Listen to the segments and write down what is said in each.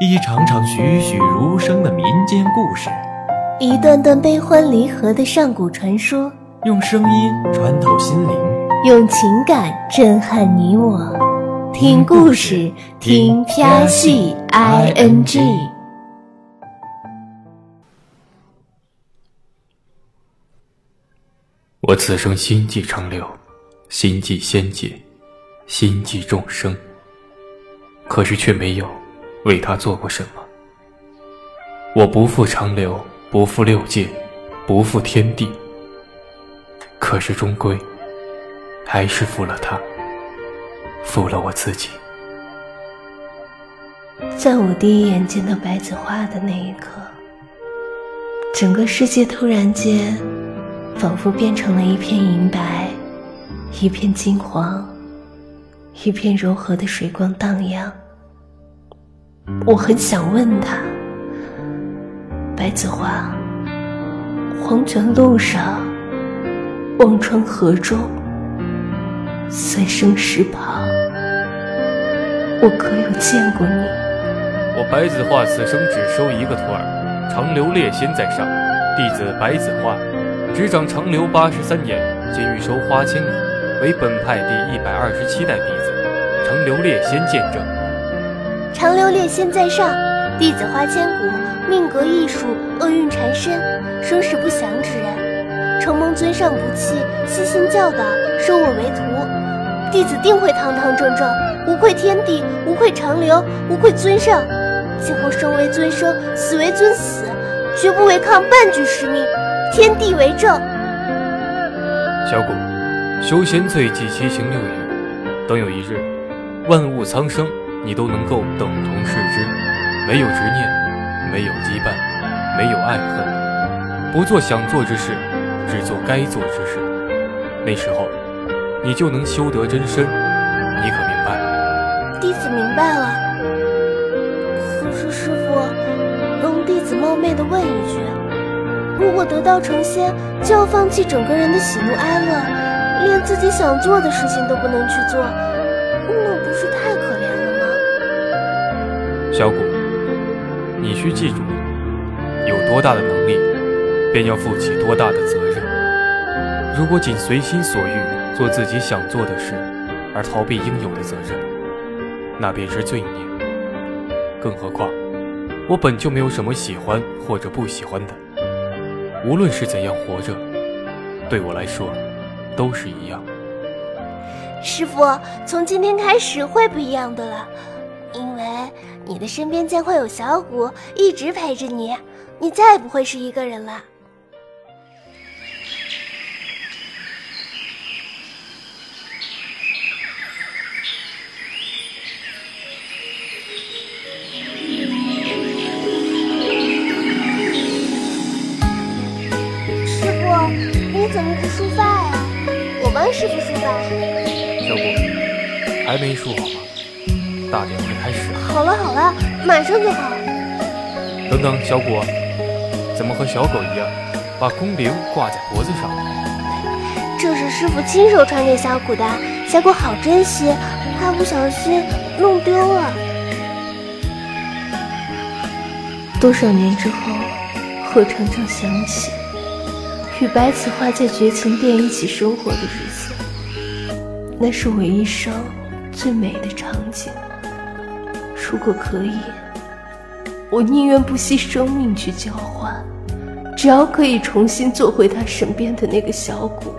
一场场栩栩如生的民间故事，一段段悲欢离合的上古传说，用声音穿透心灵，用情感震撼你我。听故事，听啪戏 i n g。我此生心系长流，心系仙界，心系众生，可是却没有。为他做过什么？我不负长流，不负六界，不负天地。可是终归，还是负了他，负了我自己。在我第一眼见到白子画的那一刻，整个世界突然间，仿佛变成了一片银白，一片金黄，一片柔和的水光荡漾。我很想问他：“白子画，黄泉路上，忘川河中，三生石旁，我可有见过你？”我白子画此生只收一个徒儿，长留烈仙在上，弟子白子画，执掌长留八十三年，今欲收花千骨，为本派第一百二十七代弟子，长留烈仙见证。长留烈仙在上，弟子花千骨，命格异数，厄运缠身，生死不详之人。承蒙尊上不弃，悉心教导，收我为徒，弟子定会堂堂正正，无愧天地，无愧长留，无愧尊上。今后生为尊生，死为尊死，绝不违抗半句师命。天地为证。小骨，修仙最忌七情六欲，等有一日，万物苍生。你都能够等同视之，没有执念，没有羁绊，没有爱恨，不做想做之事，只做该做之事。那时候，你就能修得真身。你可明白？弟子明白了。可是师傅，容弟子冒昧的问一句：如果得道成仙，就要放弃整个人的喜怒哀乐，连自己想做的事情都不能去做，那不是太？小谷，你需记住，有多大的能力，便要负起多大的责任。如果仅随心所欲做自己想做的事，而逃避应有的责任，那便是罪孽。更何况，我本就没有什么喜欢或者不喜欢的。无论是怎样活着，对我来说，都是一样。师傅，从今天开始会不一样的了。你的身边将会有小谷一直陪着你，你再也不会是一个人了。师傅，你怎么不梳发呀？我帮师傅梳发。小谷，还没梳好吗？大典会开始了。好了好了，马上就好。等等，小谷，怎么和小狗一样，把弓铃挂在脖子上？这是师傅亲手传给小谷的，小谷好珍惜，怕不小心弄丢了。多少年之后，我常常想起与白子画在绝情殿一起生活的日子，那是我一生最美的场景。如果可以，我宁愿不惜生命去交换，只要可以重新做回他身边的那个小骨。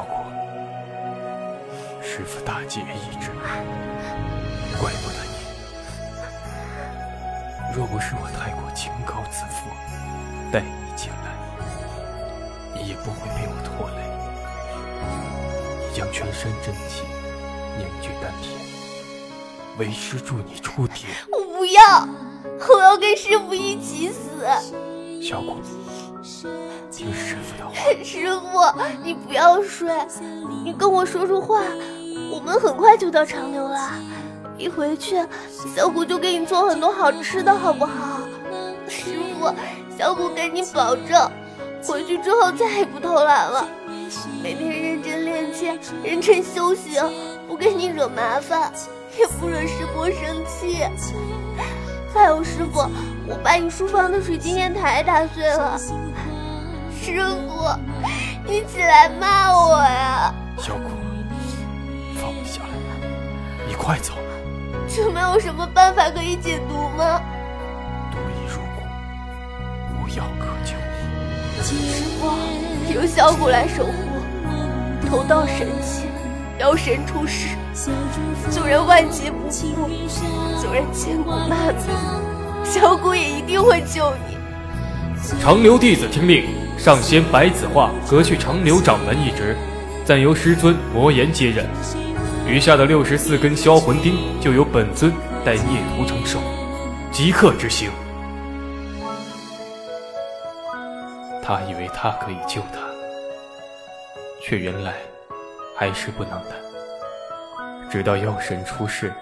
小骨，师傅大劫已至，怪不得你。若不是我太过清高自负，带你进来，你也不会被我拖累。你将全身真气凝聚丹田，为师助你出铁。我不要，我要跟师傅一起死。小果。听师傅的话。师傅，你不要睡，你跟我说说话。我们很快就到长留了，一回去，小谷就给你做很多好吃的，好不好？师傅，小谷给你保证，回去之后再也不偷懒了，每天认真练剑，认真修行，不给你惹麻烦，也不惹师伯生气。还有师傅，我把你书房的水晶砚台打碎了，师傅，你起来骂我呀！小谷，放我下来，你快走。这没有什么办法可以解毒吗？毒已入骨，无药可救。师傅，由小骨来守护，头道神器，妖神出世，救人万劫不复，救人千古骂名，小骨也一定会救你。长留弟子听令，上仙白子画革去长留掌门一职，暂由师尊魔岩接任。余下的六十四根销魂钉，就由本尊带孽徒承受，即刻执行。他以为他可以救他，却原来还是不能的。直到妖神出世，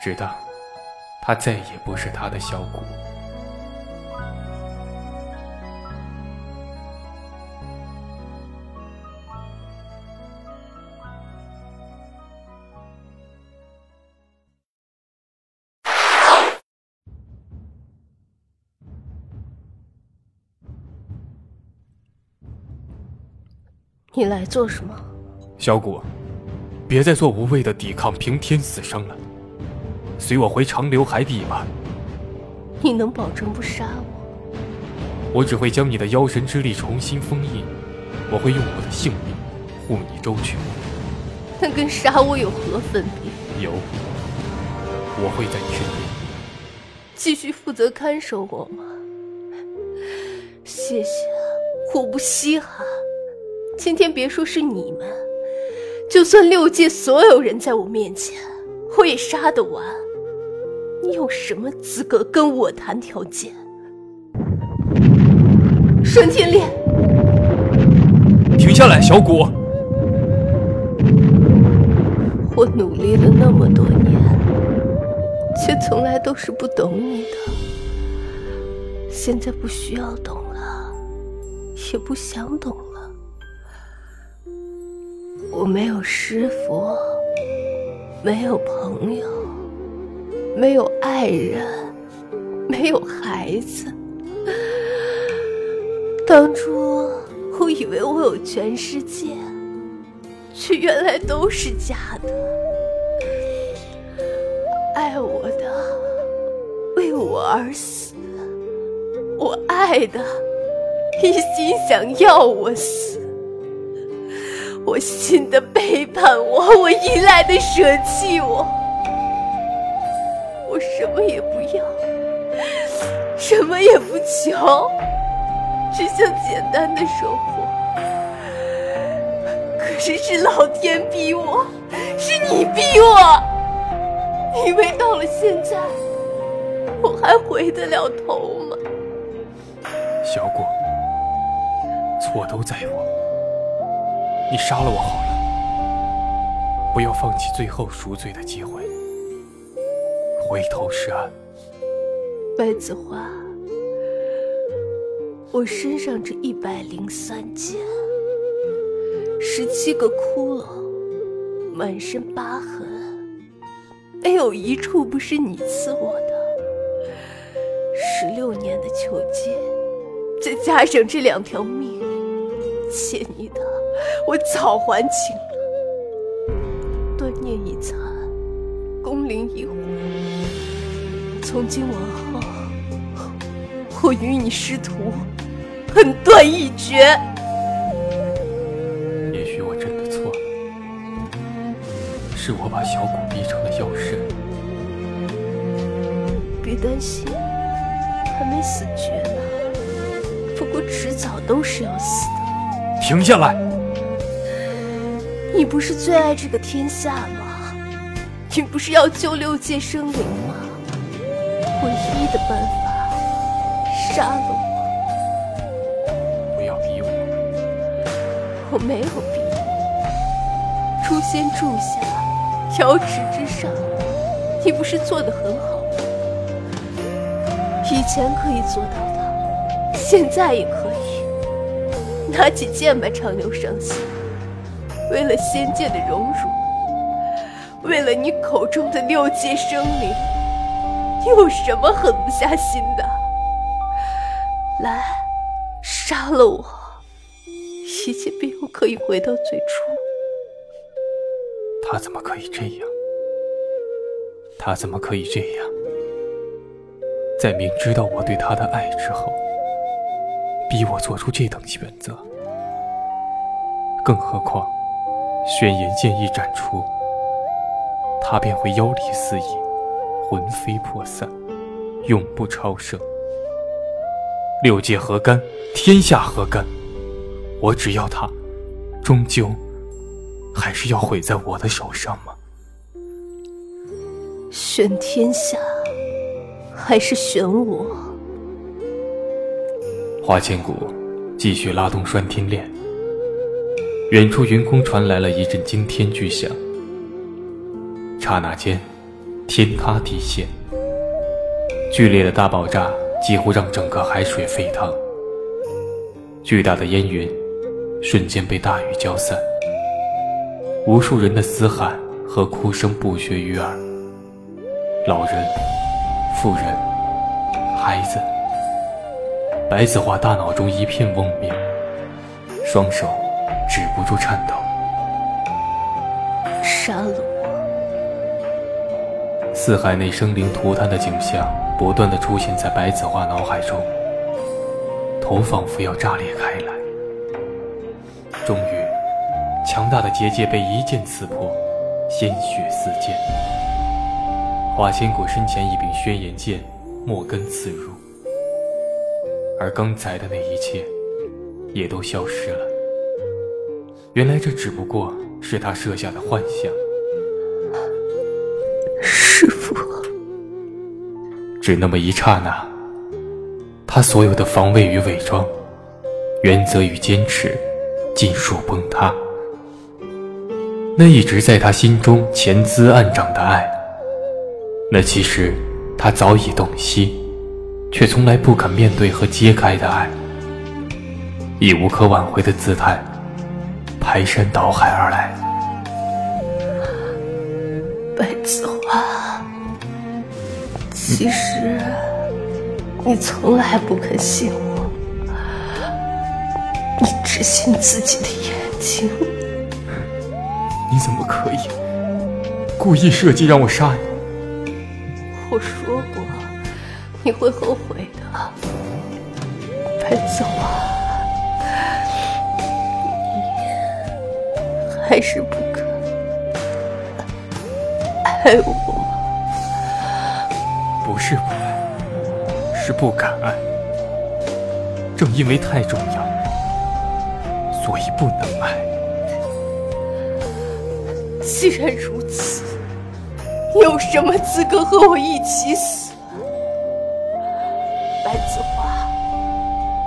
直到他再也不是他的小骨。你来做什么？小谷，别再做无谓的抵抗平天死伤了，随我回长留海底吧。你能保证不杀我？我只会将你的妖神之力重新封印，我会用我的性命护你周全。那跟杀我有何分别？有，我会在你身边，继续负责看守我吗？谢谢，我不稀罕。今天别说是你们，就算六界所有人在我面前，我也杀得完。你有什么资格跟我谈条件？顺天烈，停下来，小谷！我努力了那么多年，却从来都是不懂你的。现在不需要懂了，也不想懂了。我没有师傅，没有朋友，没有爱人，没有孩子。当初我以为我有全世界，却原来都是假的。爱我的为我而死，我爱的一心想要我死。我信的背叛我，我依赖的舍弃我，我什么也不要，什么也不求，只想简单的生活。可是是老天逼我，是你逼我，以为到了现在，我还回得了头吗？小果，错都在我。你杀了我好了，不要放弃最后赎罪的机会。回头是岸。白子画，我身上这一百零三剑，十七个窟窿，满身疤痕，没有一处不是你赐我的。十六年的囚禁，再加上这两条命，欠你的。我早还清了，断念已残，功灵已毁。从今往后，我与你师徒恨断义绝。也许我真的错了，是我把小骨逼成了妖神。别担心，还没死绝呢。不过迟早都是要死的。停下来！你不是最爱这个天下吗？你不是要救六界生灵吗？唯一的办法，杀了我！不要逼！我我没有逼你，诛仙柱下，瑶池之上，你不是做的很好吗？以前可以做到的，现在也可以。拿起剑吧，长留伤心。为了仙界的荣辱，为了你口中的六界生灵，你有什么狠不下心的？来，杀了我，一切便又可以回到最初。他怎么可以这样？他怎么可以这样？在明知道我对他的爱之后，逼我做出这等选择？更何况……宣言剑一斩出，他便会妖力四溢，魂飞魄散，永不超生。六界何干？天下何干？我只要他，终究还是要毁在我的手上吗？选天下，还是选我？花千骨继续拉动拴天链。远处云空传来了一阵惊天巨响，刹那间，天塌地陷。剧烈的大爆炸几乎让整个海水沸腾，巨大的烟云瞬间被大雨浇散，无数人的嘶喊和哭声不绝于耳。老人、妇人、孩子，白子画大脑中一片嗡鸣，双手。止不住颤抖，杀了我！四海内生灵涂炭的景象不断的出现在白子画脑海中，头仿佛要炸裂开来。终于，强大的结界被一剑刺破，鲜血四溅。花千骨身前一柄轩辕剑，莫根刺入，而刚才的那一切，也都消失了。原来这只不过是他设下的幻象。师父，只那么一刹那，他所有的防卫与伪装，原则与坚持，尽数崩塌。那一直在他心中潜滋暗长的爱，那其实他早已洞悉，却从来不肯面对和揭开的爱，以无可挽回的姿态。排山倒海而来，白子画，其实你从来不肯信我，你只信自己的眼睛。你怎么可以故意设计让我杀你？我说过你会后悔的，白子画。还是不肯爱我吗？不是不爱，是不敢爱。正因为太重要，所以不能爱。既然如此，你有什么资格和我一起死？白子画，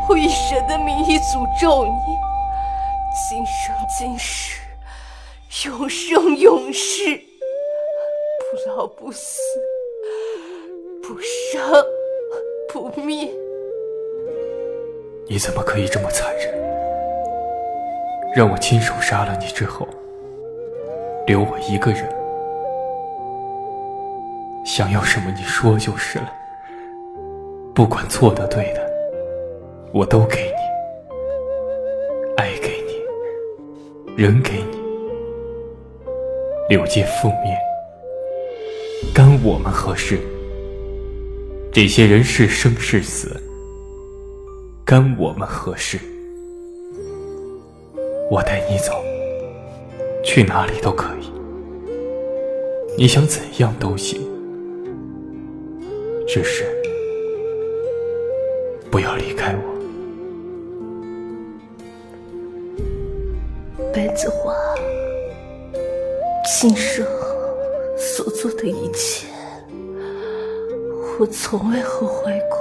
我以神的名义诅咒你，今生今世。永生永世，不老不死，不生不灭。你怎么可以这么残忍？让我亲手杀了你之后，留我一个人？想要什么你说就是了。不管错的对的，我都给你，爱给你，人给你。柳界覆灭，干我们何事？这些人是生是死，干我们何事？我带你走，去哪里都可以，你想怎样都行，只是不要离开我，白子画。今生所做的一切，我从未后悔过。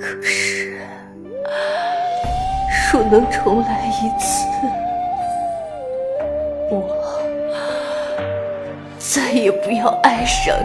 可是，若能重来一次，我再也不要爱上你。